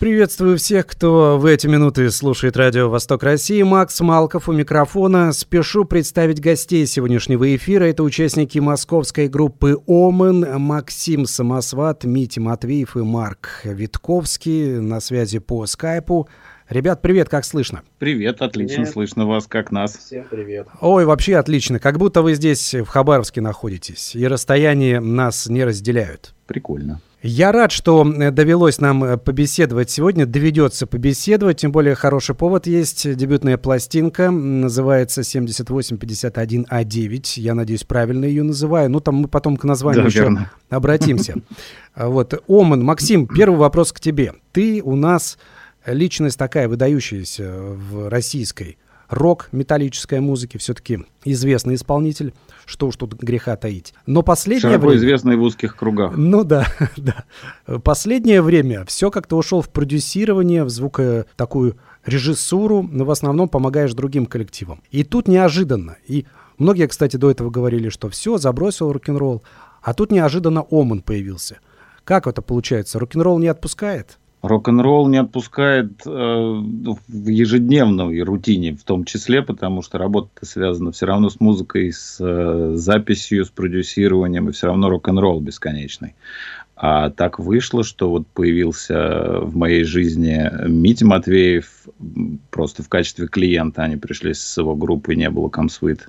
Приветствую всех, кто в эти минуты слушает радио «Восток России». Макс Малков у микрофона. Спешу представить гостей сегодняшнего эфира. Это участники московской группы «Омен», Максим Самосват, Митя Матвеев и Марк Витковский на связи по скайпу. Ребят, привет, как слышно? Привет, отлично привет. слышно вас, как нас. Всем привет. Ой, вообще отлично, как будто вы здесь в Хабаровске находитесь, и расстояние нас не разделяют. Прикольно. Я рад, что э, довелось нам э, побеседовать сегодня, доведется побеседовать, тем более хороший повод есть. Дебютная пластинка называется 7851А9. А Я надеюсь, правильно ее называю. Ну, там мы потом к названию да, еще верно. обратимся. Вот, Оман, Максим, первый вопрос к тебе. Ты у нас личность такая выдающаяся в российской рок, металлической музыки, все-таки известный исполнитель, что уж тут греха таить. Но последнее Широко время... известный в узких кругах. Ну да, да. Последнее время все как-то ушел в продюсирование, в звуко такую режиссуру, но в основном помогаешь другим коллективам. И тут неожиданно, и многие, кстати, до этого говорили, что все, забросил рок-н-ролл, а тут неожиданно Оман появился. Как это получается? Рок-н-ролл не отпускает? Рок-н-ролл не отпускает э, в ежедневной рутине, в том числе, потому что работа связана все равно с музыкой, с э, записью, с продюсированием, и все равно рок-н-ролл бесконечный. А так вышло, что вот появился в моей жизни Митя Матвеев просто в качестве клиента. Они пришли с его группы, не было комсвит,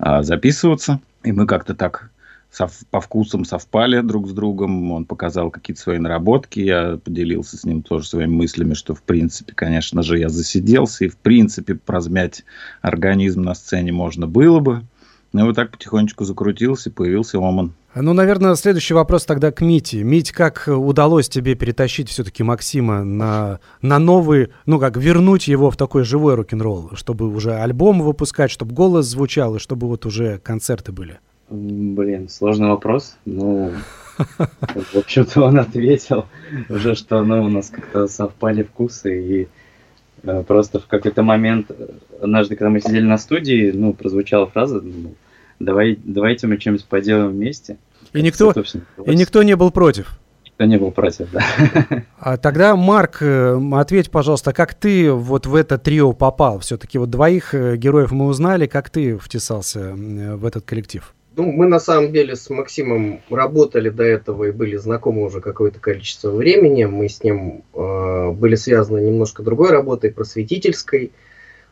а, записываться. И мы как-то так сов, по вкусам совпали друг с другом. Он показал какие-то свои наработки. Я поделился с ним тоже своими мыслями, что, в принципе, конечно же, я засиделся. И, в принципе, прозмять организм на сцене можно было бы. Ну, вот так потихонечку закрутился, появился Оман. Ну, наверное, следующий вопрос тогда к Мите. Мить, как удалось тебе перетащить все-таки Максима на, на новый, ну, как вернуть его в такой живой рок-н-ролл, чтобы уже альбом выпускать, чтобы голос звучал, и чтобы вот уже концерты были? Блин, сложный вопрос. Ну, в общем-то, он ответил уже, что ну, у нас как-то совпали вкусы. И э, просто в какой-то момент, однажды, когда мы сидели на студии, ну, прозвучала фраза, ну, Давай, давайте мы чем-нибудь поделаем вместе. И никто, и никто не был против. Никто не был против, да. А тогда, Марк, э, ответь, пожалуйста, как ты вот в это трио попал? Все-таки вот двоих э, героев мы узнали, как ты втесался в этот коллектив? Ну, мы на самом деле с Максимом работали до этого и были знакомы уже какое-то количество времени. Мы с ним э, были связаны немножко другой работой, просветительской.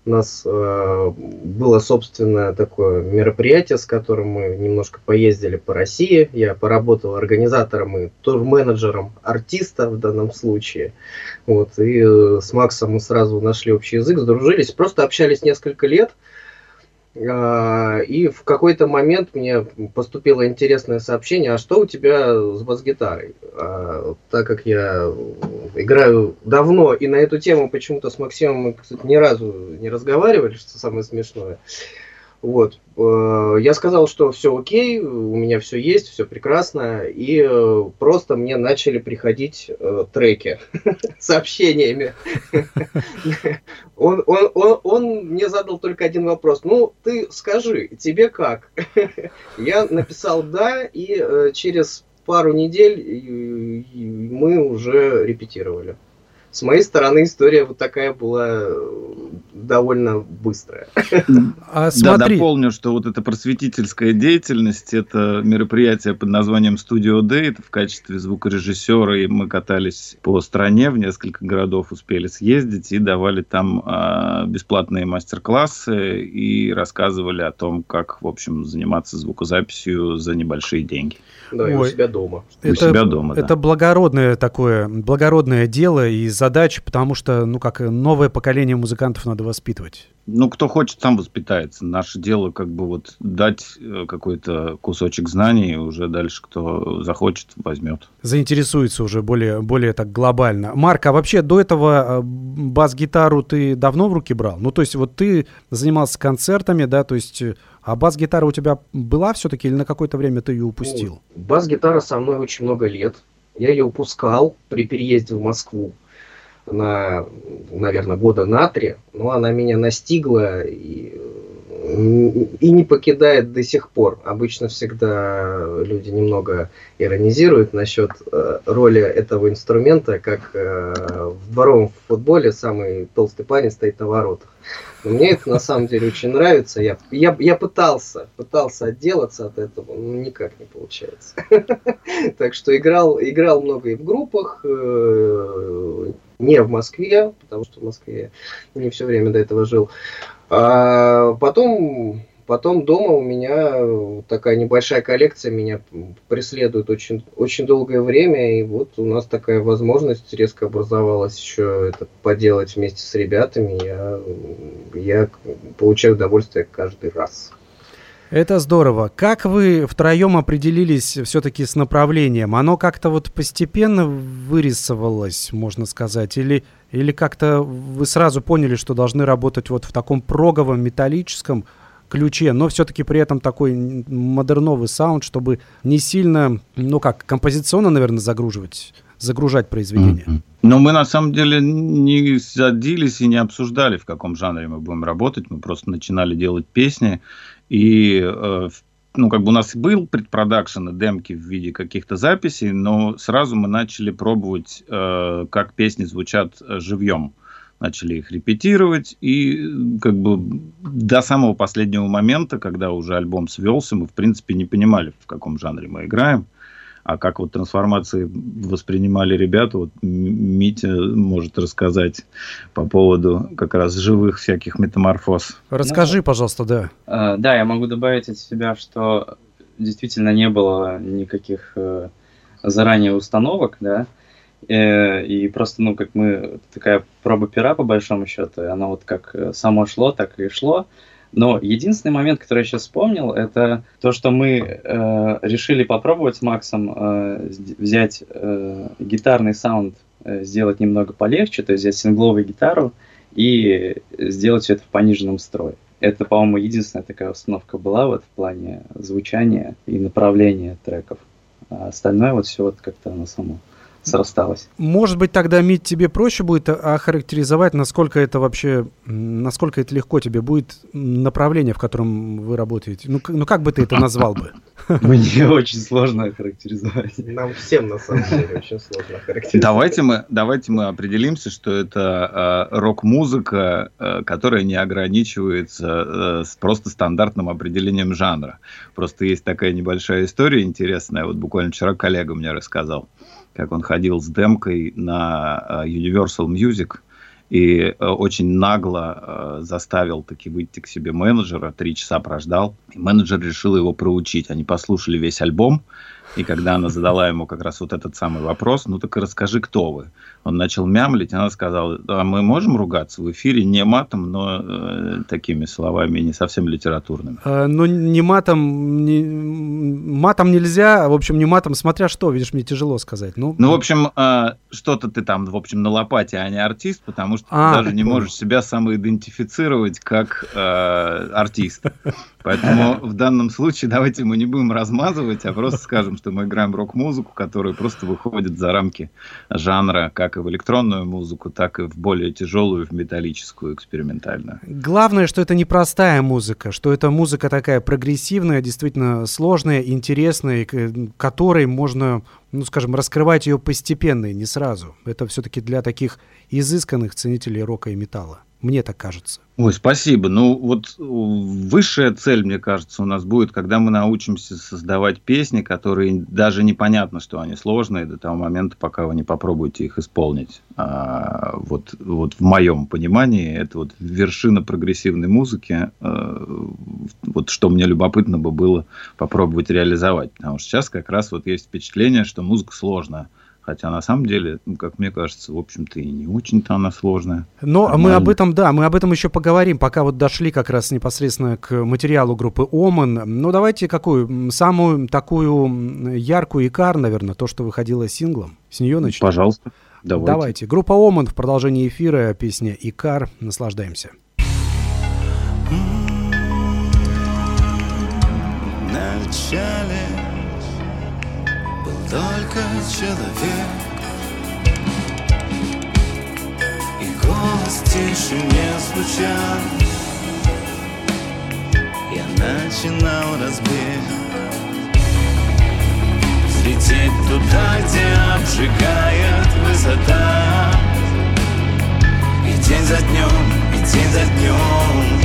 У нас э, было собственное такое мероприятие, с которым мы немножко поездили по России. Я поработал организатором и тур-менеджером артиста в данном случае. Вот, и э, с Максом мы сразу нашли общий язык, сдружились, просто общались несколько лет. А, и в какой-то момент мне поступило интересное сообщение, а что у тебя с бас-гитарой? А, так как я играю давно, и на эту тему почему-то с Максимом мы, кстати, ни разу не разговаривали, что самое смешное. Вот. Э, я сказал, что все окей, у меня все есть, все прекрасно, и э, просто мне начали приходить э, треки сообщениями. Он, он, он, он мне задал только один вопрос. Ну, ты скажи, тебе как? Я написал да, и через пару недель мы уже репетировали с моей стороны история вот такая была э, довольно быстрая. А смотри. Да, дополню, что вот эта просветительская деятельность, это мероприятие под названием Studio Day, это в качестве звукорежиссера, и мы катались по стране, в несколько городов успели съездить и давали там а, бесплатные мастер-классы и рассказывали о том, как, в общем, заниматься звукозаписью за небольшие деньги. Да, Ой, и у себя дома. Это, у себя дома, да. Это благородное такое, благородное дело, и за задача, потому что, ну, как новое поколение музыкантов надо воспитывать. Ну, кто хочет, сам воспитается. Наше дело как бы вот дать э, какой-то кусочек знаний, и уже дальше кто захочет, возьмет. Заинтересуется уже более, более так глобально. Марк, а вообще до этого э, бас-гитару ты давно в руки брал? Ну, то есть вот ты занимался концертами, да, то есть э, а бас-гитара у тебя была все-таки или на какое-то время ты ее упустил? Ну, бас-гитара со мной очень много лет. Я ее упускал при переезде в Москву на, наверное, года на три, но она меня настигла и, и не покидает до сих пор. Обычно всегда люди немного иронизируют насчет э, роли этого инструмента, как э, в дворовом футболе самый толстый парень стоит на воротах. Но мне это на самом деле очень нравится. Я, я, я пытался, пытался отделаться от этого, но никак не получается. Так что играл, играл много и в группах, э, не в Москве, потому что в Москве не все время до этого жил. А потом Потом дома у меня такая небольшая коллекция меня преследует очень, очень долгое время, и вот у нас такая возможность резко образовалась еще это поделать вместе с ребятами. Я, я получаю удовольствие каждый раз. Это здорово. Как вы втроем определились все-таки с направлением? Оно как-то вот постепенно вырисовалось, можно сказать, или, или как-то вы сразу поняли, что должны работать вот в таком проговом, металлическом, ключе, но все-таки при этом такой модерновый саунд, чтобы не сильно, ну как, композиционно, наверное, загруживать, загружать произведение. Mm-hmm. Но мы на самом деле не садились и не обсуждали, в каком жанре мы будем работать. Мы просто начинали делать песни. И э, ну, как бы у нас был предпродакшн и демки в виде каких-то записей, но сразу мы начали пробовать, э, как песни звучат э, живьем начали их репетировать, и как бы до самого последнего момента, когда уже альбом свелся, мы, в принципе, не понимали, в каком жанре мы играем. А как вот трансформации воспринимали ребята, вот Митя может рассказать по поводу как раз живых всяких метаморфоз. Расскажи, ну, пожалуйста, да. Э, да, я могу добавить от себя, что действительно не было никаких э, заранее установок, да, Э, и просто, ну, как мы, такая проба пера, по большому счету, она вот как э, само шло, так и шло. Но единственный момент, который я сейчас вспомнил, это то, что мы э, решили попробовать с Максом э, взять э, гитарный саунд, э, сделать немного полегче, то есть взять сингловую гитару и сделать все это в пониженном строе. Это, по-моему, единственная такая установка была вот в плане звучания и направления треков. А остальное вот все вот как-то оно само срасталось. Может быть, тогда, Мить, тебе проще будет охарактеризовать, насколько это вообще, насколько это легко тебе будет направление, в котором вы работаете. Ну, ну как бы ты это назвал бы? Мне очень сложно охарактеризовать. Нам всем, на самом деле, очень сложно охарактеризовать. Давайте мы, давайте мы определимся, что это э, рок-музыка, э, которая не ограничивается э, с просто стандартным определением жанра. Просто есть такая небольшая история интересная. Вот буквально вчера коллега мне рассказал как он ходил с демкой на э, Universal Music и э, очень нагло э, заставил таки выйти к себе менеджера, три часа прождал. И менеджер решил его проучить. Они послушали весь альбом, и когда она задала ему как раз вот этот самый вопрос, ну так и расскажи, кто вы. Он начал мямлить, она сказала, а мы можем ругаться в эфире не матом, но э, такими словами, не совсем литературными. А, ну, не матом, не, матом нельзя, в общем, не матом, смотря что, видишь, мне тяжело сказать. Ну, ну в общем, э, что-то ты там, в общем, на лопате, а не артист, потому что а, ты даже не можешь себя самоидентифицировать как э, артист. Поэтому в данном случае давайте мы не будем размазывать, а просто скажем, что мы играем рок-музыку, которая просто выходит за рамки жанра, как и в электронную музыку, так и в более тяжелую, в металлическую, экспериментальную. Главное, что это не простая музыка, что это музыка такая прогрессивная, действительно сложная, интересная, которой можно, ну, скажем, раскрывать ее постепенно и не сразу. Это все-таки для таких изысканных ценителей рока и металла. Мне так кажется. Ой, спасибо. Ну, вот высшая цель, мне кажется, у нас будет, когда мы научимся создавать песни, которые даже непонятно, что они сложные, до того момента, пока вы не попробуете их исполнить. А, вот, вот в моем понимании, это вот вершина прогрессивной музыки. А, вот что мне любопытно бы было попробовать реализовать. Потому что сейчас как раз вот есть впечатление, что музыка сложная Хотя на самом деле, ну, как мне кажется, в общем-то и не очень-то она сложная. Но Нормально. мы об этом, да, мы об этом еще поговорим, пока вот дошли как раз непосредственно к материалу группы Оман. Ну давайте какую, самую такую яркую икар, наверное, то, что выходило синглом. С нее начнем. Пожалуйста, давайте. Давайте. Группа Оман в продолжении эфира, песня Икар. Наслаждаемся. Вначале только человек. И голос тише не звучал. Я начинал разбег. Взлететь туда, где обжигает высота. И день за днем, и день за днем.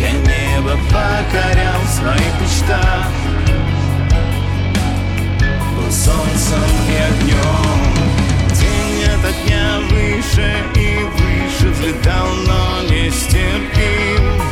Я небо покорял в своих мечтах солнцем и огнем. День ото дня выше и выше взлетал, но не стерпим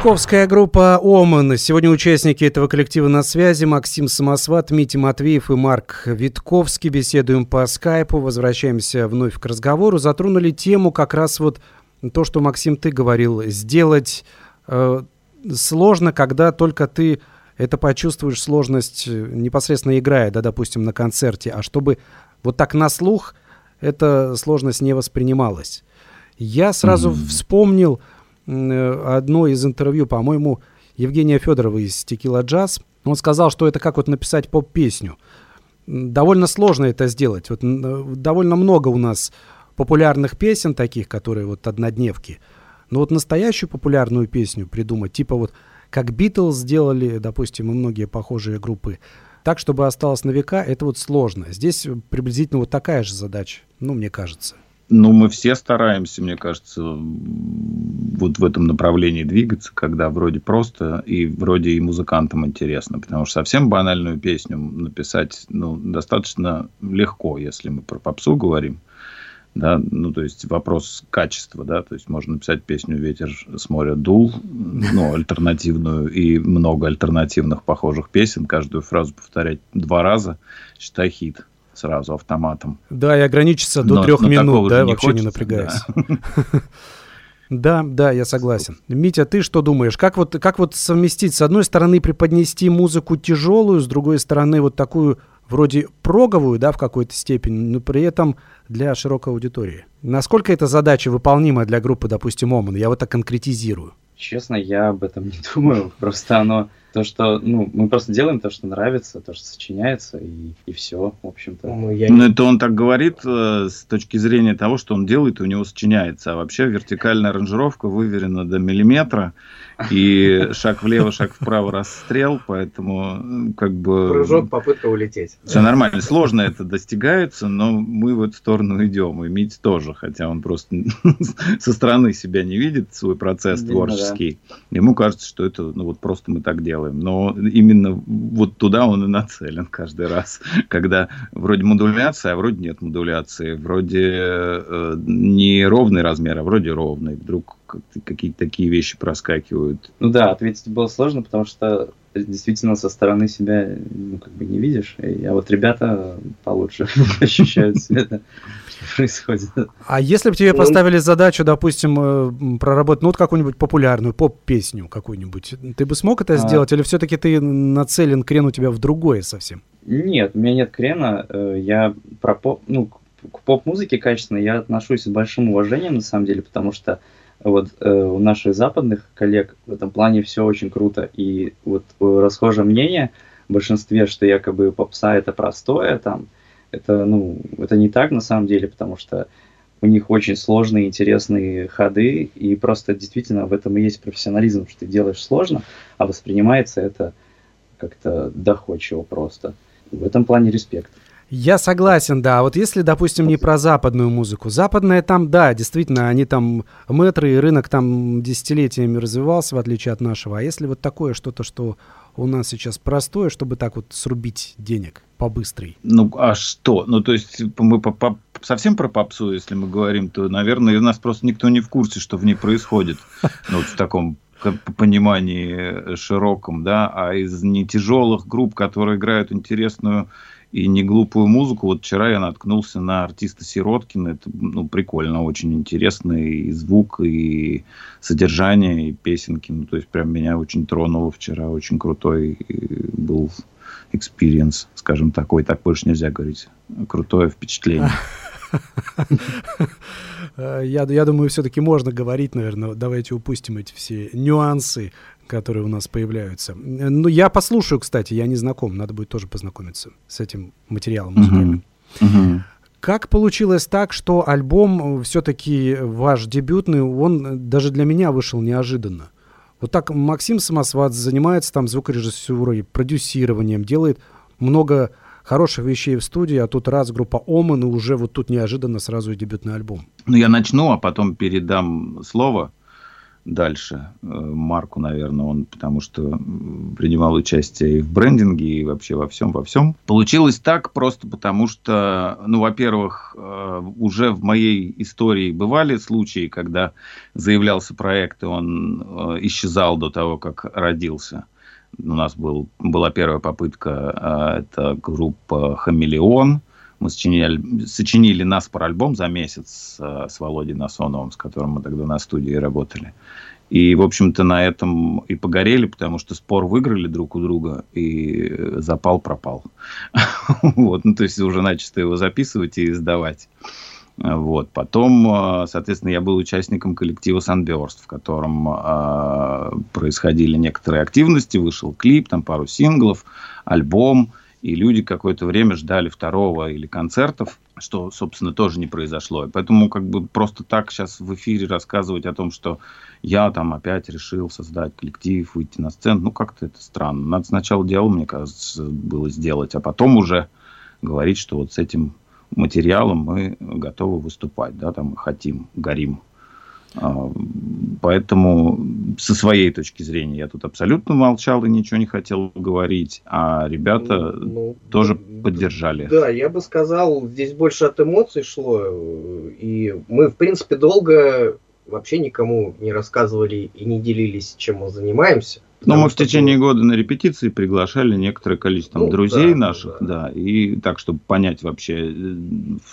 Московская группа «Оман». Сегодня участники этого коллектива на связи. Максим Самосват, Митя Матвеев и Марк Витковский. Беседуем по скайпу. Возвращаемся вновь к разговору. Затронули тему как раз вот то, что, Максим, ты говорил. Сделать э, сложно, когда только ты это почувствуешь сложность непосредственно играя, да, допустим, на концерте. А чтобы вот так на слух – эта сложность не воспринималась. Я сразу mm-hmm. вспомнил э, одно из интервью, по-моему, Евгения Федорова из Текила Джаз. Он сказал, что это как вот написать поп-песню. Довольно сложно это сделать. Вот, довольно много у нас популярных песен таких, которые вот однодневки. Но вот настоящую популярную песню придумать, типа вот как Битлз сделали, допустим, и многие похожие группы, так, чтобы осталось на века, это вот сложно. Здесь приблизительно вот такая же задача, ну, мне кажется. Ну, мы все стараемся, мне кажется, вот в этом направлении двигаться, когда вроде просто и вроде и музыкантам интересно, потому что совсем банальную песню написать ну, достаточно легко, если мы про попсу говорим. Да, ну, то есть вопрос качества, да, то есть можно написать песню «Ветер с моря дул», ну, альтернативную, и много альтернативных похожих песен, каждую фразу повторять два раза, считай хит сразу автоматом. Да, и ограничиться до но, трех но минут, да, не вообще хочется, не напрягаясь. Да. Да, да, я согласен. Митя, ты что думаешь? Как вот, как вот совместить, с одной стороны, преподнести музыку тяжелую, с другой стороны, вот такую вроде проговую, да, в какой-то степени, но при этом для широкой аудитории? Насколько эта задача выполнима для группы, допустим, Оман? Я вот так конкретизирую. Честно, я об этом не думаю. Просто оно то, что, ну, мы просто делаем то, что нравится, то, что сочиняется, и, и все, в общем-то. Ну, я... ну, это он так говорит э, с точки зрения того, что он делает, и у него сочиняется. А вообще вертикальная аранжировка выверена до миллиметра, и шаг влево, шаг вправо расстрел, поэтому как бы... Прыжок, попытка улететь. Все нормально. Сложно это достигается, но мы в эту сторону идем. И Мить тоже, хотя он просто со стороны себя не видит, свой процесс творческий. Ему кажется, что это ну вот просто мы так делаем. Но именно вот туда он и нацелен каждый раз. Когда вроде модуляция, а вроде нет модуляции. Вроде э, не ровный размер, а вроде ровный. Вдруг какие-то такие вещи проскакивают. Ну да, ответить было сложно, потому что действительно со стороны себя ну, как бы не видишь. А вот ребята получше ощущают себя, что происходит. А если бы тебе ну, поставили задачу, допустим, э, проработать, ну, вот какую-нибудь популярную поп-песню какую-нибудь, ты бы смог это а. сделать, или все-таки ты нацелен, крен у тебя в другое совсем? Нет, у меня нет крена. Э, я про поп, ну, к поп-музыке качественной я отношусь с большим уважением, на самом деле, потому что вот э, у наших западных коллег в этом плане все очень круто. И вот э, расхожее мнение в большинстве, что якобы попса это простое, там, это, ну, это не так на самом деле, потому что у них очень сложные, интересные ходы, и просто действительно в этом и есть профессионализм, что ты делаешь сложно, а воспринимается это как-то доходчиво просто. В этом плане респект. Я согласен, да. Вот если, допустим, не про западную музыку. Западная там, да, действительно, они там метры, и рынок там десятилетиями развивался, в отличие от нашего. А если вот такое что-то, что у нас сейчас простое, чтобы так вот срубить денег побыстрей? Ну, а что? Ну, то есть мы по -по совсем про попсу, если мы говорим, то, наверное, у нас просто никто не в курсе, что в ней происходит. Ну, вот в таком понимании широком, да, а из не тяжелых групп, которые играют интересную и не глупую музыку. Вот вчера я наткнулся на артиста Сироткина. Это ну, прикольно, очень интересный и звук, и содержание, и песенки. Ну, то есть, прям меня очень тронуло вчера. Очень крутой был experience, скажем такой. Так больше нельзя говорить. Крутое впечатление. Я, я думаю, все-таки можно говорить, наверное. Давайте упустим эти все нюансы которые у нас появляются. Ну, я послушаю, кстати, я не знаком, надо будет тоже познакомиться с этим материалом музыкальным. Uh-huh. Uh-huh. Как получилось так, что альбом все-таки ваш дебютный, он даже для меня вышел неожиданно? Вот так Максим Самосват занимается там звукорежиссурой, продюсированием, делает много хороших вещей в студии, а тут раз группа Оман, и уже вот тут неожиданно сразу и дебютный альбом. Ну, я начну, а потом передам слово дальше э, Марку, наверное, он потому что принимал участие и в брендинге, и вообще во всем, во всем. Получилось так просто потому что, ну, во-первых, э, уже в моей истории бывали случаи, когда заявлялся проект, и он э, исчезал до того, как родился. У нас был, была первая попытка, это группа «Хамелеон», мы сочиняли, сочинили наспор альбом за месяц с, с Володей Насоновым, с которым мы тогда на студии работали. И, в общем-то, на этом и погорели, потому что спор выиграли друг у друга, и запал пропал. Вот, ну, то есть уже начисто его записывать и издавать. Вот. Потом, соответственно, я был участником коллектива Sunburst, в котором э, происходили некоторые активности, вышел клип, там пару синглов, альбом и люди какое-то время ждали второго или концертов. что, собственно, тоже не произошло. И поэтому как бы просто так сейчас в эфире рассказывать о том, что я там опять решил создать коллектив, выйти на сцену, ну как-то это странно. Надо сначала дело, мне кажется, было сделать, а потом уже говорить, что вот с этим материалом мы готовы выступать, да, там хотим, горим. А, поэтому со своей точки зрения я тут абсолютно молчал и ничего не хотел говорить, а ребята ну, ну тоже поддержали. Да, я бы сказал, здесь больше от эмоций шло, и мы, в принципе, долго вообще никому не рассказывали и не делились, чем мы занимаемся. Но мы в течение года на репетиции приглашали некоторое количество ну, друзей да, наших, да. да, и так, чтобы понять вообще, э,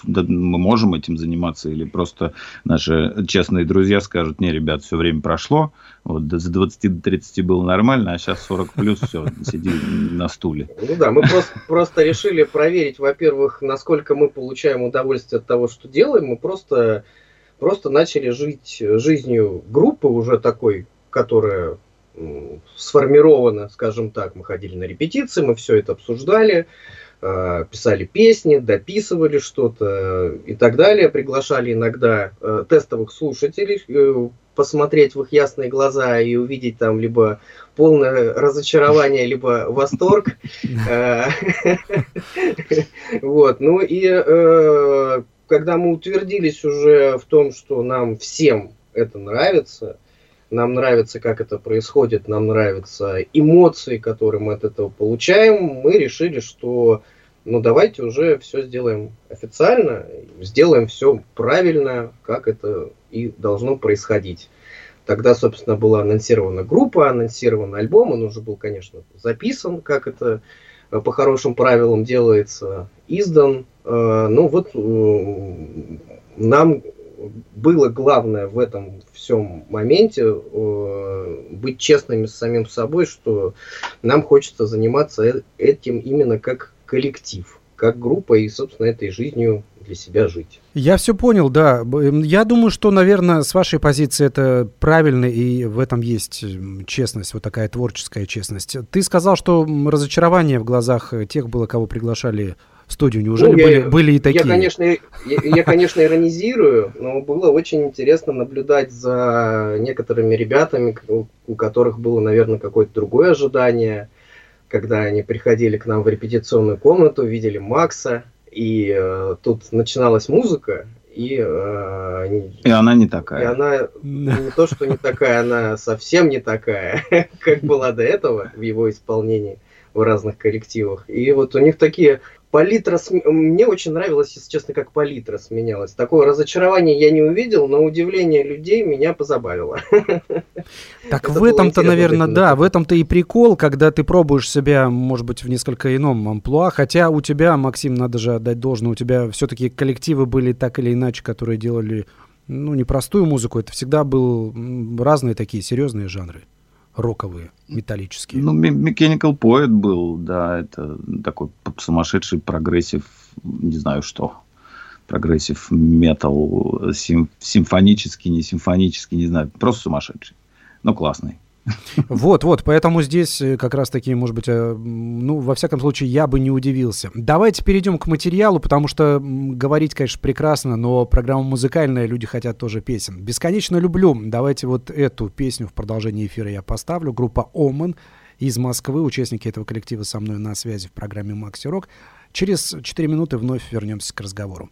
да, мы можем этим заниматься, или просто наши честные друзья скажут, не, ребят, все время прошло, вот до 20 до 30 было нормально, а сейчас 40 плюс, все, сиди на стуле. Ну да, мы просто, просто решили проверить, во-первых, насколько мы получаем удовольствие от того, что делаем, мы просто, просто начали жить жизнью группы уже такой, которая сформировано, скажем так. Мы ходили на репетиции, мы все это обсуждали, э, писали песни, дописывали что-то и так далее. Приглашали иногда э, тестовых слушателей э, посмотреть в их ясные глаза и увидеть там либо полное разочарование, либо восторг. Вот. Ну и когда мы утвердились уже в том, что нам всем это нравится, нам нравится, как это происходит, нам нравятся эмоции, которые мы от этого получаем, мы решили, что ну давайте уже все сделаем официально, сделаем все правильно, как это и должно происходить. Тогда, собственно, была анонсирована группа, анонсирован альбом, он уже был, конечно, записан, как это э, по хорошим правилам делается, издан. Э, ну вот э, нам было главное в этом всем моменте э, быть честными с самим собой, что нам хочется заниматься э, этим именно как коллектив, как группа и, собственно, этой жизнью для себя жить. Я все понял, да. Я думаю, что, наверное, с вашей позиции это правильно, и в этом есть честность, вот такая творческая честность. Ты сказал, что разочарование в глазах тех было, кого приглашали студию. Неужели ну, были, были и такие? Я, конечно, я, я, конечно, иронизирую, но было очень интересно наблюдать за некоторыми ребятами, у которых было, наверное, какое-то другое ожидание, когда они приходили к нам в репетиционную комнату, видели Макса, и э, тут начиналась музыка, и, э, и она не такая. И она не то, что не такая, она совсем не такая, как была до этого в его исполнении в разных коллективах. И вот у них такие палитра... См... Мне очень нравилось, если честно, как палитра сменялась. Такое разочарование я не увидел, но удивление людей меня позабавило. Так в этом-то, наверное, да, в этом-то и прикол, когда ты пробуешь себя, может быть, в несколько ином амплуа, хотя у тебя, Максим, надо же отдать должное, у тебя все-таки коллективы были так или иначе, которые делали, ну, непростую музыку, это всегда был разные такие серьезные жанры роковые, металлические. Ну, Mechanical Poet был, да, это такой сумасшедший прогрессив, не знаю что. Прогрессив метал, сим, симфонический, не симфонический, не знаю, просто сумасшедший, но классный. Вот, вот, поэтому здесь э, как раз-таки, может быть, э, ну, во всяком случае, я бы не удивился. Давайте перейдем к материалу, потому что говорить, конечно, прекрасно, но программа музыкальная, люди хотят тоже песен. «Бесконечно люблю». Давайте вот эту песню в продолжении эфира я поставлю. Группа «OMEN» из Москвы, участники этого коллектива со мной на связи в программе «Макси Рок». Через 4 минуты вновь вернемся к разговору.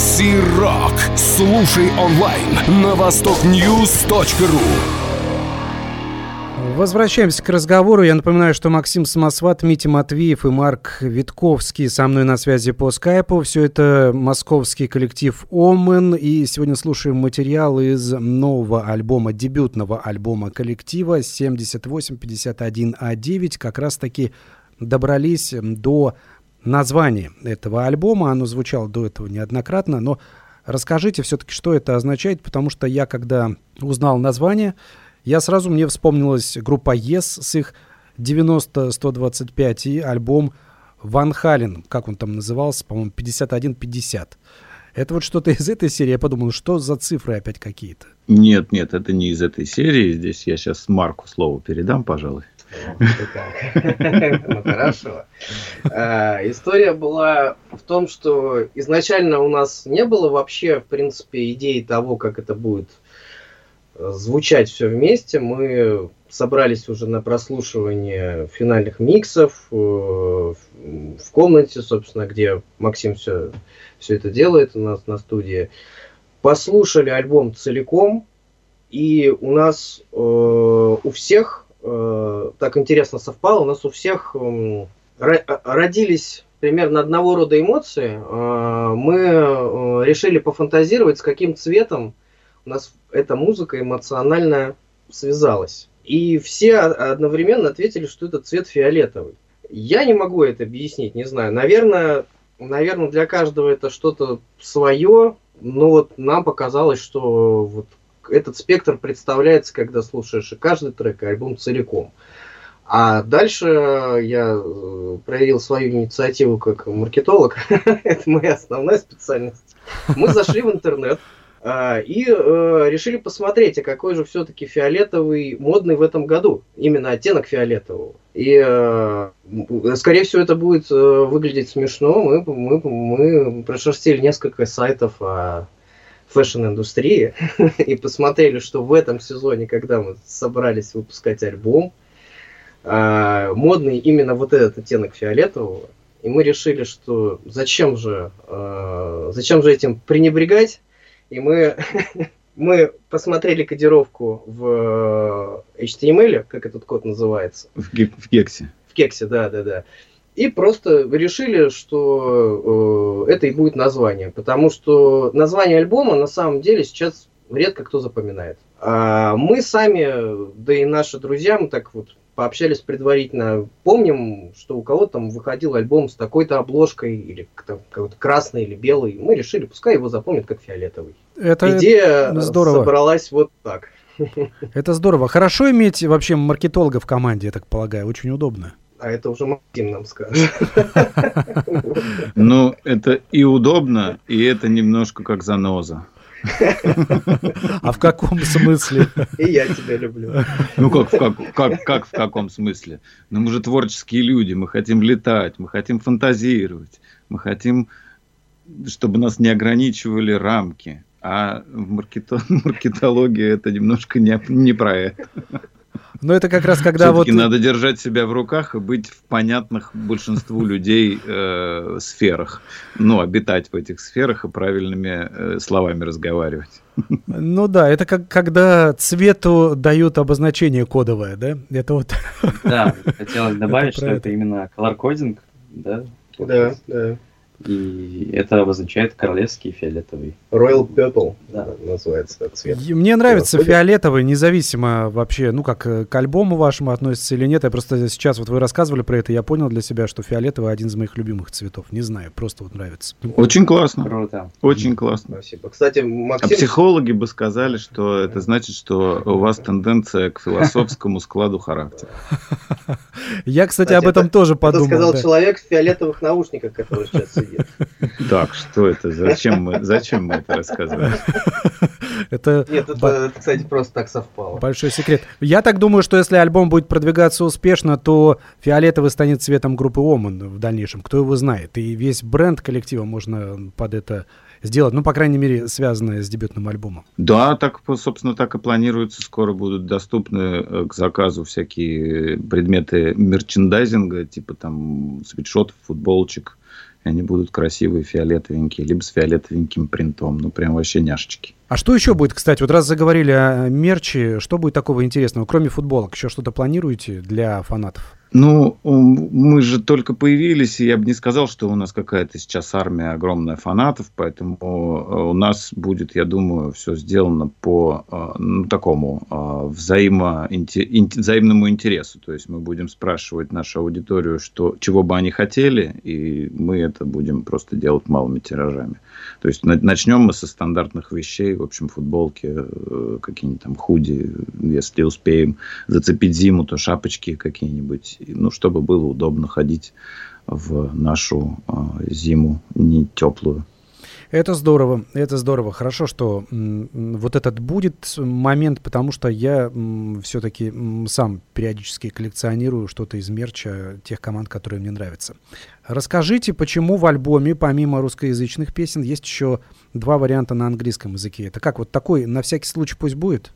Макси Рок. Слушай онлайн на востокньюз.ру. Возвращаемся к разговору. Я напоминаю, что Максим Самосват, Митя Матвеев и Марк Витковский со мной на связи по скайпу. Все это московский коллектив «Омен». И сегодня слушаем материал из нового альбома, дебютного альбома коллектива 7851А9. Как раз-таки добрались до название этого альбома. Оно звучало до этого неоднократно, но расскажите все-таки, что это означает, потому что я, когда узнал название, я сразу мне вспомнилась группа Yes с их 90-125 и альбом Ван Хален, как он там назывался, по-моему, 51-50. Это вот что-то из этой серии. Я подумал, что за цифры опять какие-то? Нет, нет, это не из этой серии. Здесь я сейчас Марку слово передам, пожалуй. Ну хорошо. А, история была в том, что изначально у нас не было вообще, в принципе, идеи того, как это будет э, звучать все вместе. Мы собрались уже на прослушивание финальных миксов э, в комнате, собственно, где Максим все, все это делает у нас на студии. Послушали альбом целиком, и у нас э, у всех э, так интересно совпало, у нас у всех э, родились примерно одного рода эмоции. Э, мы э, решили пофантазировать, с каким цветом у нас эта музыка эмоционально связалась. И все одновременно ответили, что это цвет фиолетовый. Я не могу это объяснить, не знаю. Наверное, наверное, для каждого это что-то свое, но вот нам показалось, что вот этот спектр представляется, когда слушаешь каждый трек, и альбом целиком. А дальше я э, проявил свою инициативу как маркетолог. Это моя основная специальность. Мы зашли в интернет а, и э, решили посмотреть, а какой же все-таки фиолетовый модный в этом году. Именно оттенок фиолетового. И, э, скорее всего, это будет выглядеть смешно. Мы, мы, мы прошерстили несколько сайтов о фэшн-индустрии и посмотрели, что в этом сезоне, когда мы собрались выпускать альбом, а, модный именно вот этот оттенок фиолетового, и мы решили, что зачем же, а, зачем же этим пренебрегать, и мы, мы посмотрели кодировку в HTML, как этот код называется. В, гексе. В кексе, да, да, да. И просто решили, что э, это и будет название. Потому что название альбома на самом деле сейчас редко кто запоминает. А мы сами, да и наши друзья, мы так вот пообщались предварительно. Помним, что у кого-то там выходил альбом с такой-то обложкой, или какой-то красный или белый. Мы решили, пускай его запомнят как фиолетовый. Это Идея здорово. собралась вот так. Это здорово. Хорошо иметь вообще маркетолога в команде, я так полагаю. Очень удобно а это уже Максим нам скажет. Ну, это и удобно, и это немножко как заноза. А в каком смысле? И я тебя люблю. Ну как, как, как, как в каком смысле? Ну мы же творческие люди, мы хотим летать, мы хотим фантазировать, мы хотим, чтобы нас не ограничивали рамки. А в маркето... маркетологии это немножко не, не про это. Но это как раз когда вот... надо держать себя в руках и быть в понятных большинству людей э, сферах. Ну, обитать в этих сферах и правильными э, словами разговаривать. Ну да, это как когда цвету дают обозначение кодовое, да? Это вот. Да, хотелось добавить, что это именно color coding, да? Да, да. И это обозначает королевский фиолетовый. Royal Purple Да. называется этот цвет. Мне нравится Ходит? фиолетовый, независимо вообще, ну как э, к альбому вашему относится или нет. Я просто сейчас вот вы рассказывали про это, я понял для себя, что фиолетовый один из моих любимых цветов. Не знаю, просто вот нравится. Очень классно. Круто. Очень классно. Спасибо. Кстати, А Максим, психологи бы сказали, что это значит, что у вас тенденция к философскому складу характера. Я, кстати, об этом это- тоже это подумал. сказал да. человек в фиолетовых наушниках, который сейчас сидит. Так, что это? Зачем мы, зачем мы это рассказываем? Это Нет, это, кстати, просто так совпало. Большой секрет. Я так думаю, что если альбом будет продвигаться успешно, то фиолетовый станет цветом группы Оман в дальнейшем. Кто его знает? И весь бренд коллектива можно под это сделать. Ну, по крайней мере, связанное с дебютным альбомом. Да, так, собственно, так и планируется. Скоро будут доступны э, к заказу всякие предметы мерчендайзинга, типа там свитшотов, футболочек. И они будут красивые, фиолетовенькие, либо с фиолетовеньким принтом. Ну, прям вообще няшечки. А что еще будет, кстати? Вот раз заговорили о мерче, что будет такого интересного? Кроме футболок, еще что-то планируете для фанатов? Ну, мы же только появились, и я бы не сказал, что у нас какая-то сейчас армия огромная фанатов, поэтому э, у нас будет, я думаю, все сделано по э, ну, такому э, взаимному интересу. То есть мы будем спрашивать нашу аудиторию, что, чего бы они хотели, и мы это будем просто делать малыми тиражами. То есть на- начнем мы со стандартных вещей, в общем, футболки, какие-нибудь там худи, если успеем зацепить зиму, то шапочки какие-нибудь, ну, чтобы было удобно ходить в нашу э, зиму не теплую. Это здорово, это здорово. Хорошо, что вот этот будет момент, потому что я все-таки сам периодически коллекционирую что-то из мерча тех команд, которые мне нравятся. Расскажите, почему в альбоме, помимо русскоязычных песен, есть еще два варианта на английском языке? Это как, вот такой, на всякий случай пусть будет?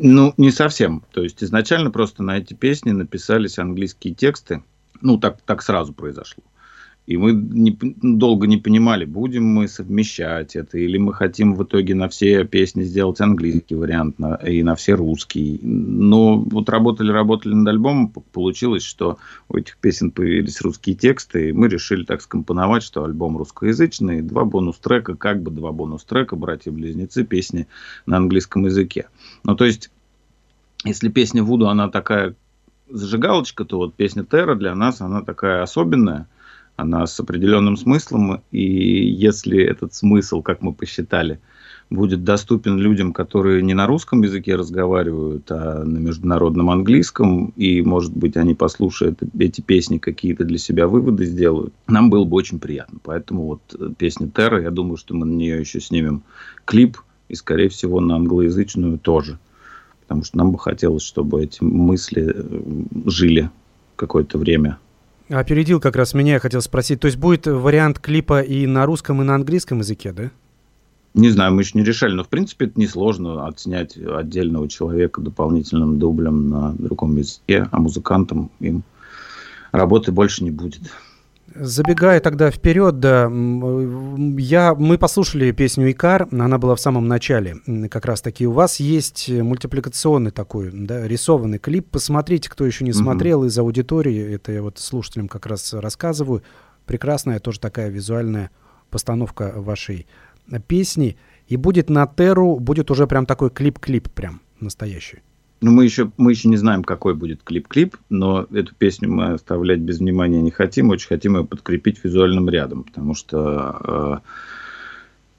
Ну, не совсем. То есть изначально просто на эти песни написались английские тексты. Ну, так, так сразу произошло. И мы не, долго не понимали, будем мы совмещать это, или мы хотим в итоге на все песни сделать английский вариант на, и на все русский. Но вот работали, работали над альбомом, получилось, что у этих песен появились русские тексты, и мы решили так скомпоновать, что альбом русскоязычный, два бонус-трека, как бы два бонус-трека, братья-близнецы, песни на английском языке. Ну, то есть, если песня Вуду, она такая зажигалочка, то вот песня Терра для нас, она такая особенная, она с определенным смыслом, и если этот смысл, как мы посчитали, будет доступен людям, которые не на русском языке разговаривают, а на международном английском, и, может быть, они послушают эти песни, какие-то для себя выводы сделают, нам было бы очень приятно. Поэтому вот э, песня Терра, я думаю, что мы на нее еще снимем клип, и, скорее всего, на англоязычную тоже. Потому что нам бы хотелось, чтобы эти мысли э, жили какое-то время. Опередил как раз меня, я хотел спросить. То есть будет вариант клипа и на русском, и на английском языке, да? Не знаю, мы еще не решали, но в принципе это несложно отснять отдельного человека дополнительным дублем на другом языке, а музыкантам им работы больше не будет. Забегая тогда вперед, да, м, я, мы послушали песню «Икар», она была в самом начале, как раз таки. У вас есть мультипликационный такой, да, рисованный клип. Посмотрите, кто еще не смотрел из аудитории, это я вот слушателям как раз рассказываю. Прекрасная тоже такая визуальная постановка вашей э, песни. И будет на Теру, будет уже прям такой клип-клип прям настоящий. Ну, мы еще, мы еще не знаем, какой будет клип-клип, но эту песню мы оставлять без внимания не хотим. Очень хотим ее подкрепить визуальным рядом, потому что э,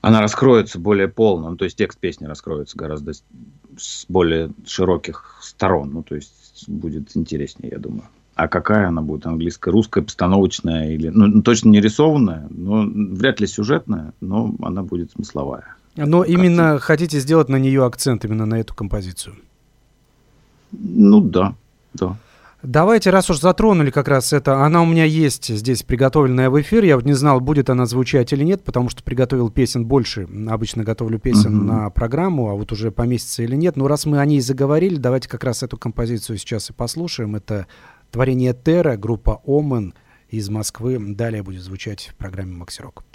она раскроется более полно. Ну, то есть текст песни раскроется гораздо с- более широких сторон. Ну, то есть будет интереснее, я думаю. А какая она будет? Английская, русская, постановочная или... Ну, ну, точно не рисованная, но вряд ли сюжетная, но она будет смысловая. Но именно хотите сделать на нее акцент, именно на эту композицию. Ну, да, да. Давайте, раз уж затронули как раз это, она у меня есть здесь приготовленная в эфир. Я вот не знал, будет она звучать или нет, потому что приготовил песен больше. Обычно готовлю песен Мгм. на программу, а вот уже поместится или нет. Но раз мы о ней заговорили, давайте как раз эту композицию сейчас и послушаем. Это творение Терра, группа Омен из Москвы. Далее будет звучать в программе Макси Рок.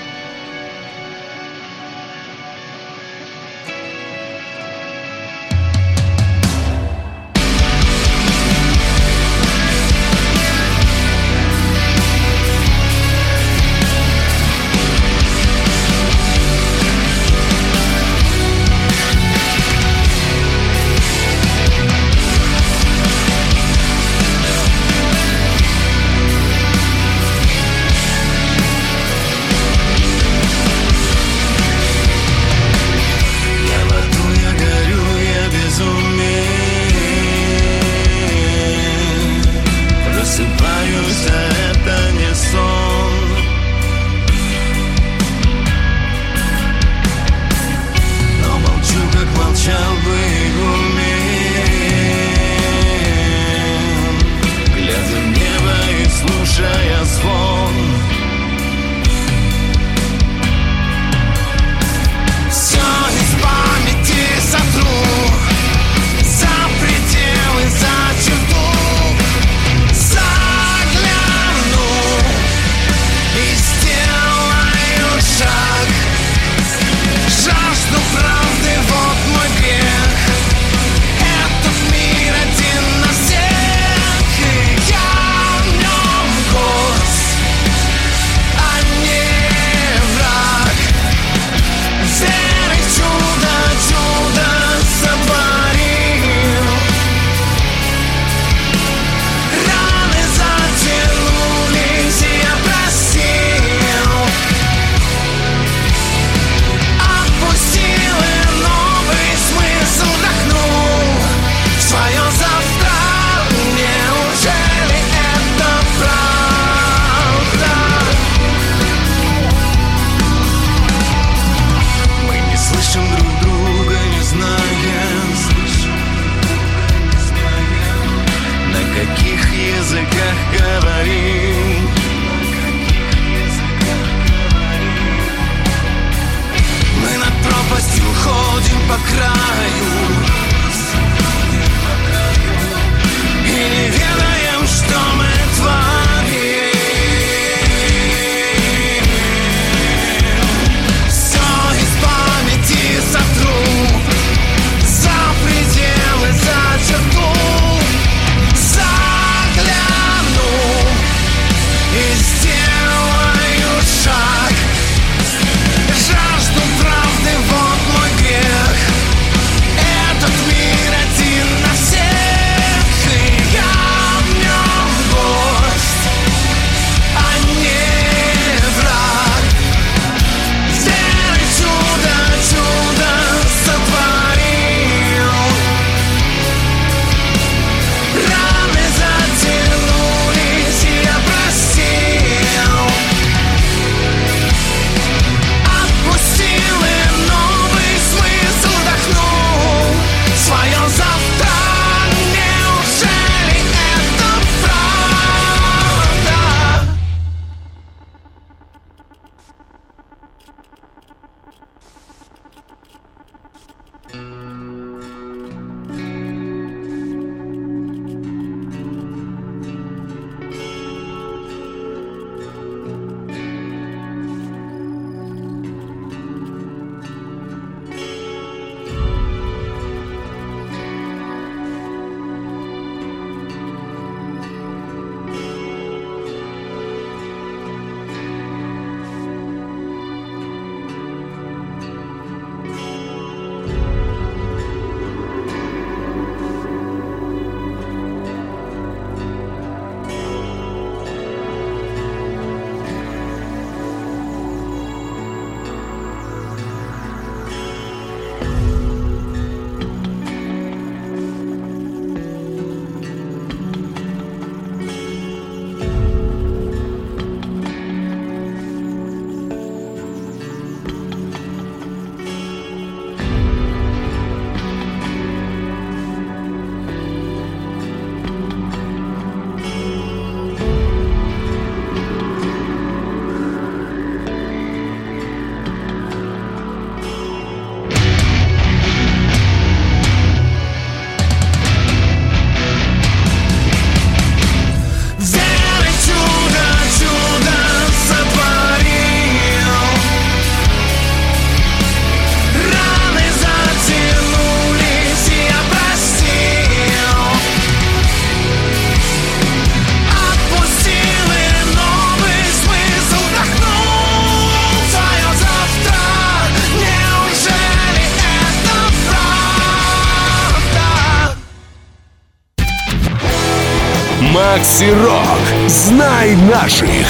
Макси Рок. Знай наших.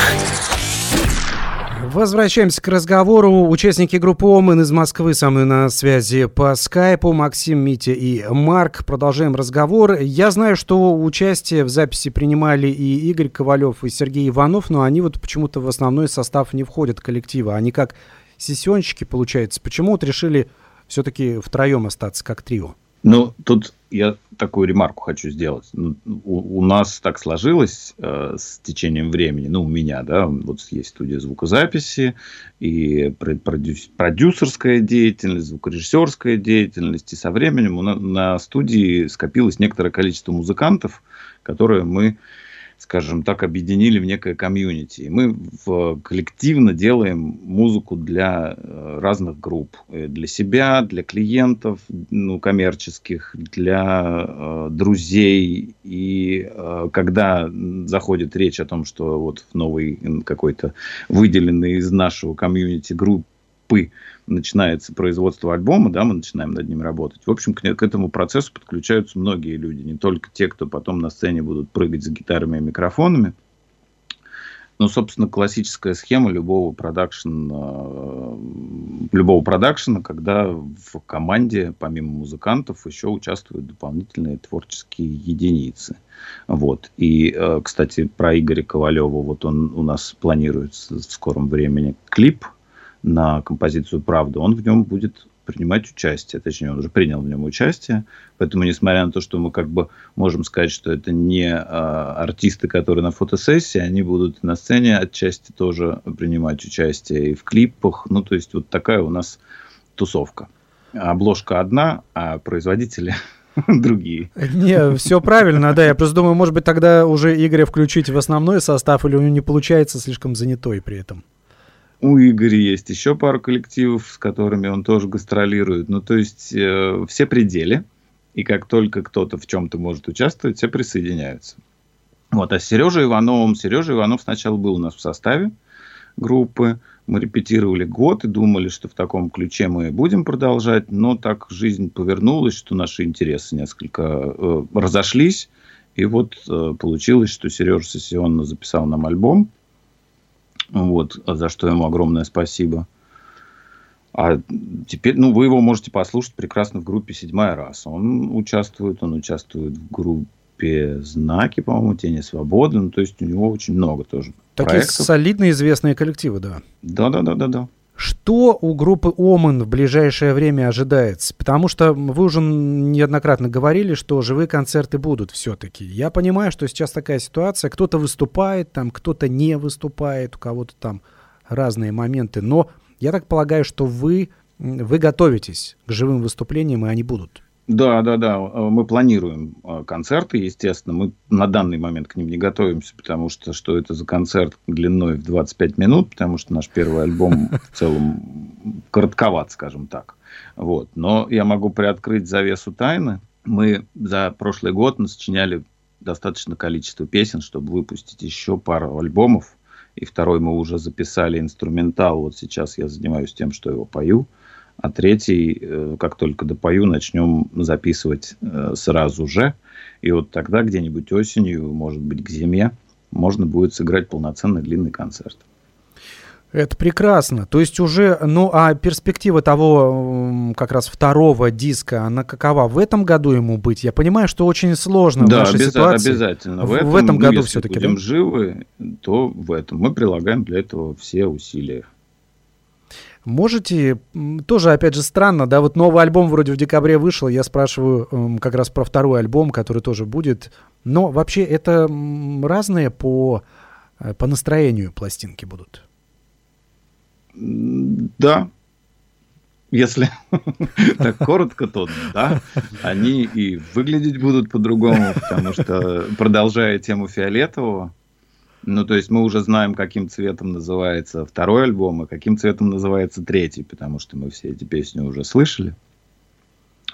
Возвращаемся к разговору. Участники группы ОМН из Москвы со мной на связи по скайпу. Максим, Митя и Марк. Продолжаем разговор. Я знаю, что участие в записи принимали и Игорь Ковалев, и Сергей Иванов, но они вот почему-то в основной состав не входят коллектива. Они как сессионщики, получается. Почему вот решили все-таки втроем остаться, как трио? Ну, тут я такую ремарку хочу сделать. Ну, у, у нас так сложилось э, с течением времени, ну, у меня, да, вот есть студия звукозаписи и продюс, продюсерская деятельность, звукорежиссерская деятельность, и со временем на, на студии скопилось некоторое количество музыкантов, которые мы скажем так, объединили в некое комьюнити. Мы в, коллективно делаем музыку для э, разных групп. Э, для себя, для клиентов, ну, коммерческих, для э, друзей. И э, когда заходит речь о том, что вот в новый какой-то выделенный из нашего комьюнити группы начинается производство альбома, да, мы начинаем над ним работать. В общем, к, к этому процессу подключаются многие люди, не только те, кто потом на сцене будут прыгать за гитарами и микрофонами. Ну, собственно, классическая схема любого продакшена, любого продакшена, когда в команде, помимо музыкантов, еще участвуют дополнительные творческие единицы. Вот. И, э, кстати, про Игоря Ковалева, вот он у нас планируется в скором времени клип на композицию «Правда», он в нем будет принимать участие, точнее, он уже принял в нем участие, поэтому, несмотря на то, что мы как бы можем сказать, что это не а, артисты, которые на фотосессии, они будут на сцене отчасти тоже принимать участие и в клипах, ну, то есть вот такая у нас тусовка. Обложка одна, а производители другие. Не, все правильно, да. Я просто думаю, может быть, тогда уже Игоря включить в основной состав, или у него не получается слишком занятой при этом. У Игоря есть еще пару коллективов, с которыми он тоже гастролирует. Ну, то есть э, все пределы. И как только кто-то в чем-то может участвовать, все присоединяются. Вот. А с Сережей Ивановым, Сережа Иванов сначала был у нас в составе группы. Мы репетировали год и думали, что в таком ключе мы будем продолжать. Но так жизнь повернулась, что наши интересы несколько э, разошлись. И вот э, получилось, что Сережа сессионно записал нам альбом – вот, за что ему огромное спасибо. А теперь, ну, вы его можете послушать прекрасно в группе «Седьмая раз». Он участвует, он участвует в группе «Знаки», по-моему, «Тени свободы». Ну, то есть у него очень много тоже Такие проектов. солидные известные коллективы, да. Да-да-да-да-да. Что у группы Оман в ближайшее время ожидается? Потому что вы уже неоднократно говорили, что живые концерты будут все-таки. Я понимаю, что сейчас такая ситуация. Кто-то выступает, там кто-то не выступает, у кого-то там разные моменты. Но я так полагаю, что вы, вы готовитесь к живым выступлениям, и они будут. Да, да, да. Э, мы планируем э, концерты, естественно. Мы на данный момент к ним не готовимся, потому что что это за концерт длиной в 25 минут, потому что наш первый альбом в целом коротковат, скажем так. Вот. Но я могу приоткрыть завесу тайны. Мы за прошлый год насочиняли достаточно количество песен, чтобы выпустить еще пару альбомов. И второй мы уже записали инструментал. Вот сейчас я занимаюсь тем, что его пою а третий, э, как только допою, начнем записывать э, сразу же. И вот тогда где-нибудь осенью, может быть, к зиме, можно будет сыграть полноценный длинный концерт. Это прекрасно. То есть уже, ну а перспектива того как раз второго диска, она какова? В этом году ему быть? Я понимаю, что очень сложно да, в нашей обяз- ситуации. обязательно. В, в этом, в этом году если все-таки, будем да? живы, то в этом. Мы прилагаем для этого все усилия. Можете, тоже, опять же, странно, да, вот новый альбом вроде в декабре вышел, я спрашиваю эм, как раз про второй альбом, который тоже будет, но вообще это разные по, э, по настроению пластинки будут? Да, если так коротко, то да, они и выглядеть будут по-другому, потому что, продолжая тему фиолетового, ну, то есть мы уже знаем, каким цветом называется второй альбом, и каким цветом называется третий, потому что мы все эти песни уже слышали.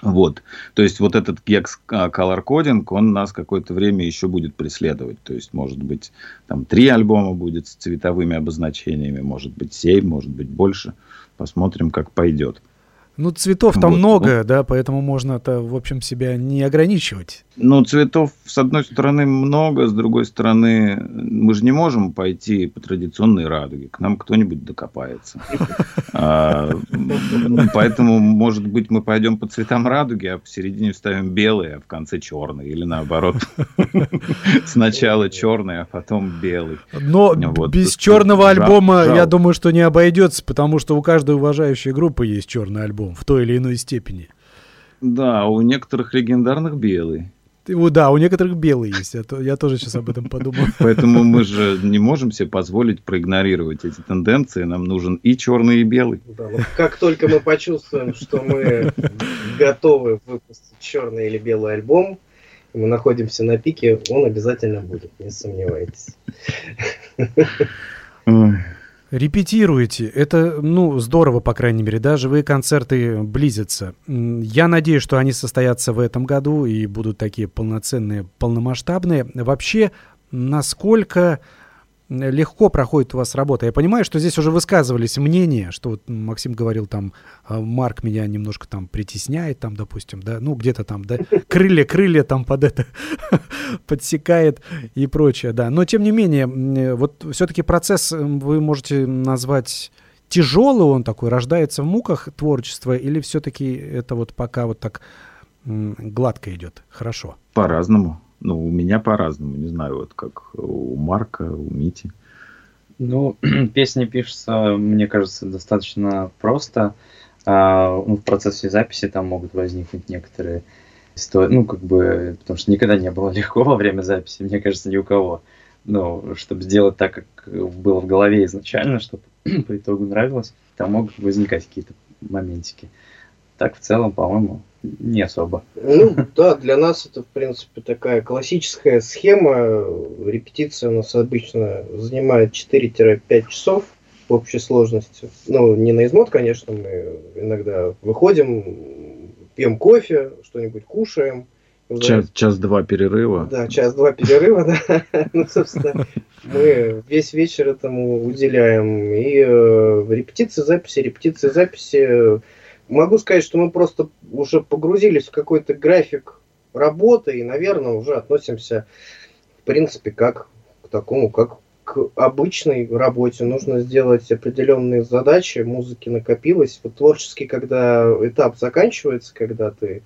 Вот. То есть вот этот гекс color coding, он нас какое-то время еще будет преследовать. То есть, может быть, там три альбома будет с цветовыми обозначениями, может быть, семь, может быть, больше. Посмотрим, как пойдет. Ну, цветов там вот, много, ну, да, поэтому можно это, в общем, себя не ограничивать. Ну, цветов, с одной стороны, много, с другой стороны, мы же не можем пойти по традиционной радуге. К нам кто-нибудь докопается. А, поэтому, может быть, мы пойдем по цветам радуги, а посередине вставим белый, а в конце черный. Или наоборот. Сначала черный, а потом белый. Но без черного альбома, я думаю, что не обойдется, потому что у каждой уважающей группы есть черный альбом в той или иной степени. Да, у некоторых легендарных белый. Да, у некоторых белый есть. Я, я тоже сейчас об этом подумал. Поэтому мы же не можем себе позволить проигнорировать эти тенденции. Нам нужен и черный, и белый. Да, вот как только мы почувствуем, что мы готовы выпустить черный или белый альбом, мы находимся на пике, он обязательно будет, не сомневайтесь. Репетируете. Это, ну, здорово, по крайней мере, да, живые концерты близятся. Я надеюсь, что они состоятся в этом году и будут такие полноценные, полномасштабные. Вообще, насколько легко проходит у вас работа. Я понимаю, что здесь уже высказывались мнения, что вот Максим говорил там, а, Марк меня немножко там притесняет, там, допустим, да, ну, где-то там, да, крылья, крылья там под это подсекает и прочее, да. Но, тем не менее, вот все-таки процесс вы можете назвать тяжелый он такой, рождается в муках творчества, или все-таки это вот пока вот так гладко идет, хорошо? По-разному. Ну, у меня по-разному, не знаю, вот как у Марка, у Мити. Ну, песни пишутся, мне кажется, достаточно просто. А, ну, в процессе записи там могут возникнуть некоторые истории, ну, как бы, потому что никогда не было легко во время записи, мне кажется, ни у кого. Ну, чтобы сделать так, как было в голове изначально, чтобы по итогу нравилось, там могут возникать какие-то моментики. Так, в целом, по-моему, не особо. Ну да, для нас это в принципе такая классическая схема. Репетиция у нас обычно занимает 4-5 часов в общей сложности. Ну, не на измот, конечно, мы иногда выходим, пьем кофе, что-нибудь кушаем. Час, час-два перерыва. Да, час-два перерыва, да. Ну, собственно, мы весь вечер этому уделяем. И э, репетиции, записи, репетиции, записи могу сказать, что мы просто уже погрузились в какой-то график работы и, наверное, уже относимся, в принципе, как к такому, как к обычной работе. Нужно сделать определенные задачи, музыки накопилось. Вот творческий, когда этап заканчивается, когда ты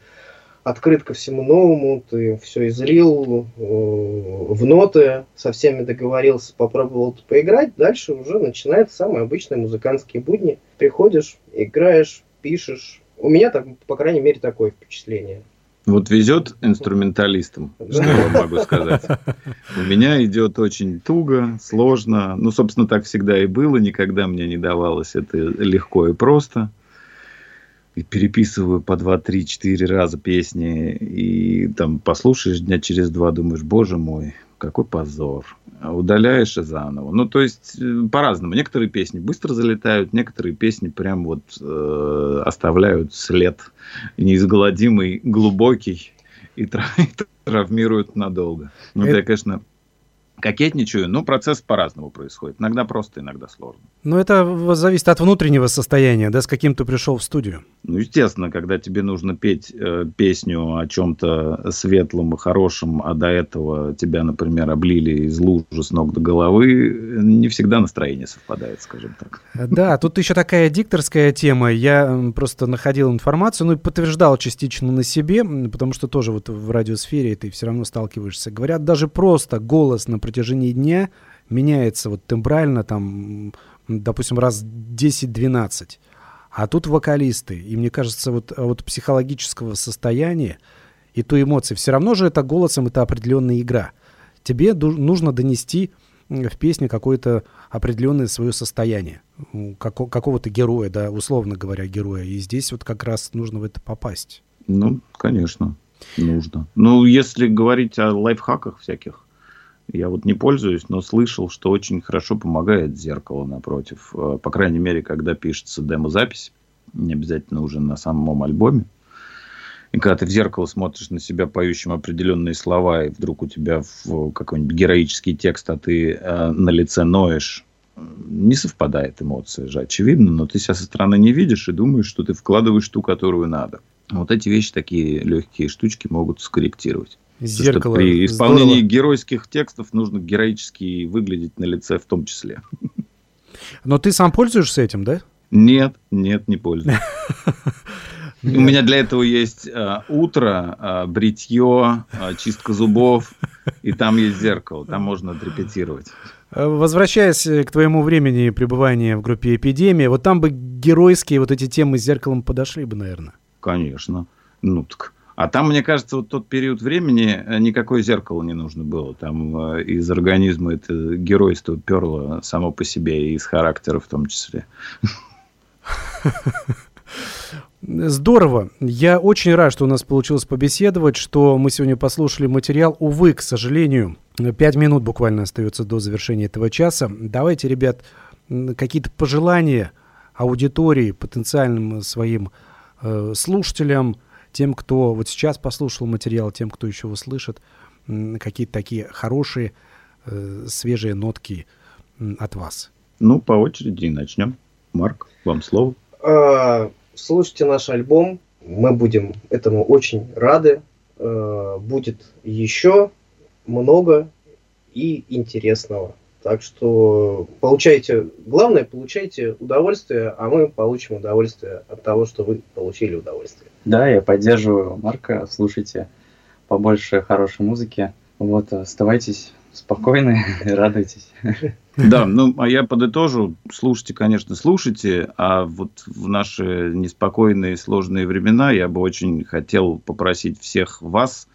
открыт ко всему новому, ты все излил э, в ноты, со всеми договорился, попробовал поиграть, дальше уже начинаются самые обычные музыкантские будни. Приходишь, играешь, пишешь. У меня, так, по крайней мере, такое впечатление. Вот везет инструменталистам, что я могу сказать. У меня идет очень туго, сложно. Ну, собственно, так всегда и было. Никогда мне не давалось это легко и просто. И переписываю по два, три, четыре раза песни. И там послушаешь дня через два, думаешь, боже мой, какой позор. А удаляешь и заново. Ну, то есть, э, по-разному. Некоторые песни быстро залетают, некоторые песни прям вот э, оставляют след неизгладимый, глубокий и травмируют надолго. Ну, это, это конечно, кокетничаю, но процесс по-разному происходит. Иногда просто, иногда сложно. Но это зависит от внутреннего состояния, да, с каким ты пришел в студию. Ну, естественно, когда тебе нужно петь э, песню о чем-то светлом и хорошем, а до этого тебя, например, облили из лужи с ног до головы, не всегда настроение совпадает, скажем так. Да, тут еще такая дикторская тема. Я просто находил информацию, ну и подтверждал частично на себе, потому что тоже вот в радиосфере ты все равно сталкиваешься. Говорят, даже просто голос на протяжении дня меняется вот тембрально там, допустим, раз 10-12. А тут вокалисты. И мне кажется, вот от психологического состояния и той эмоции, все равно же это голосом, это определенная игра. Тебе нужно донести в песне какое-то определенное свое состояние, како- какого-то героя, да, условно говоря, героя. И здесь вот как раз нужно в это попасть. Ну, конечно, нужно. Ну, если говорить о лайфхаках всяких, я вот не пользуюсь, но слышал, что очень хорошо помогает зеркало напротив. Э, по крайней мере, когда пишется демозапись, не обязательно уже на самом альбоме. И когда ты в зеркало смотришь на себя поющим определенные слова, и вдруг у тебя в какой-нибудь героический текст, а ты э, на лице ноешь, не совпадает эмоция же, очевидно, но ты себя со стороны не видишь и думаешь, что ты вкладываешь ту, которую надо. Вот эти вещи, такие легкие штучки могут скорректировать. Зеркало. При исполнении Здорово. геройских текстов нужно героически выглядеть на лице в том числе. Но ты сам пользуешься этим, да? Нет, нет, не пользуюсь. У меня для этого есть э, утро, э, бритье, э, чистка зубов, и там есть зеркало, там можно отрепетировать. Э, Возвращаясь э, к твоему времени пребывания в группе «Эпидемия», вот там бы геройские вот эти темы с зеркалом подошли бы, наверное. Конечно. Ну так. А там, мне кажется, вот тот период времени э, никакое зеркало не нужно было. Там э, из организма это геройство перло само по себе, и из характера в том числе. Здорово. Я очень рад, что у нас получилось побеседовать, что мы сегодня послушали материал. Увы, к сожалению, пять минут буквально остается до завершения этого часа. Давайте, ребят, какие-то пожелания аудитории, потенциальным своим э, слушателям, тем, кто вот сейчас послушал материал, тем, кто еще услышит, какие-то такие хорошие, э, свежие нотки от вас. Ну, по очереди начнем. Марк, вам слово. А, Слушайте наш альбом, мы будем этому очень рады. А, Будет еще много и интересного. Так что получайте, главное, получайте удовольствие, а мы получим удовольствие от того, что вы получили удовольствие. Да, я поддерживаю Марка. Слушайте побольше хорошей музыки. Вот, оставайтесь спокойны и радуйтесь. Да, ну, а я подытожу. Слушайте, конечно, слушайте, а вот в наши неспокойные, сложные времена я бы очень хотел попросить всех вас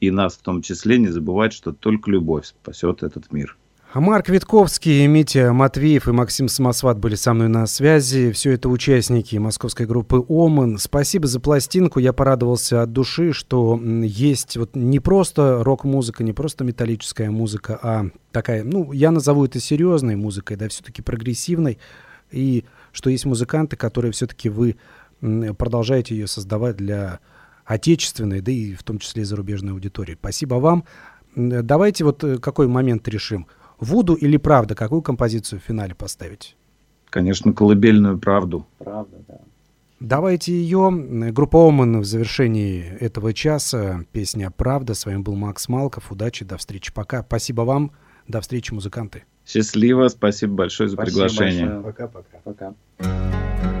и нас в том числе не забывать, что только любовь спасет этот мир. А Марк Витковский, Митя Матвеев и Максим Самосват были со мной на связи. Все это участники московской группы «Оман». Спасибо за пластинку. Я порадовался от души, что есть вот не просто рок-музыка, не просто металлическая музыка, а такая, ну, я назову это серьезной музыкой, да, все-таки прогрессивной. И что есть музыканты, которые все-таки вы продолжаете ее создавать для отечественной, да и в том числе и зарубежной аудитории. Спасибо вам. Давайте вот э, какой момент решим. Вуду или правда? Какую композицию в финале поставить? Конечно, колыбельную правду. Правда, да. Давайте ее. Группа Оман в завершении этого часа. Песня «Правда». С вами был Макс Малков. Удачи, до встречи. Пока. Спасибо вам. До встречи, музыканты. Счастливо, спасибо большое за Спасибо приглашение. большое. Пока-пока. Пока. Все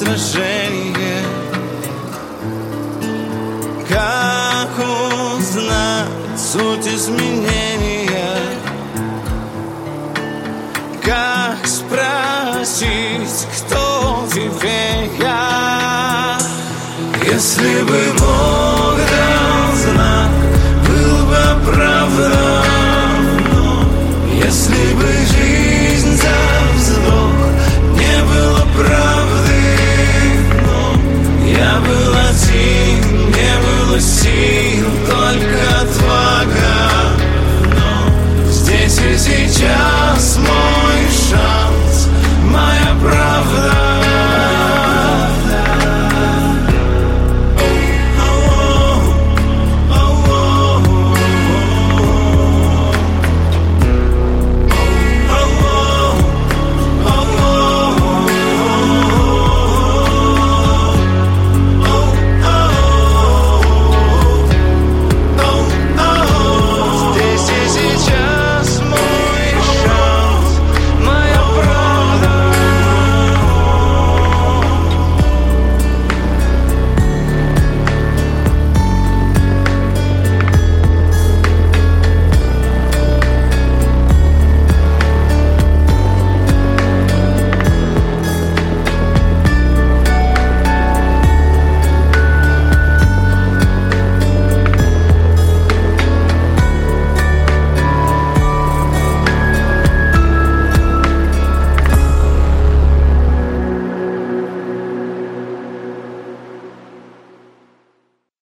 сражение Как узнать суть изменения? Как спросить, кто тебе я Если бы Бог дал знак, был бы прав. был один, не было сил, только отвага. Но здесь и сейчас можно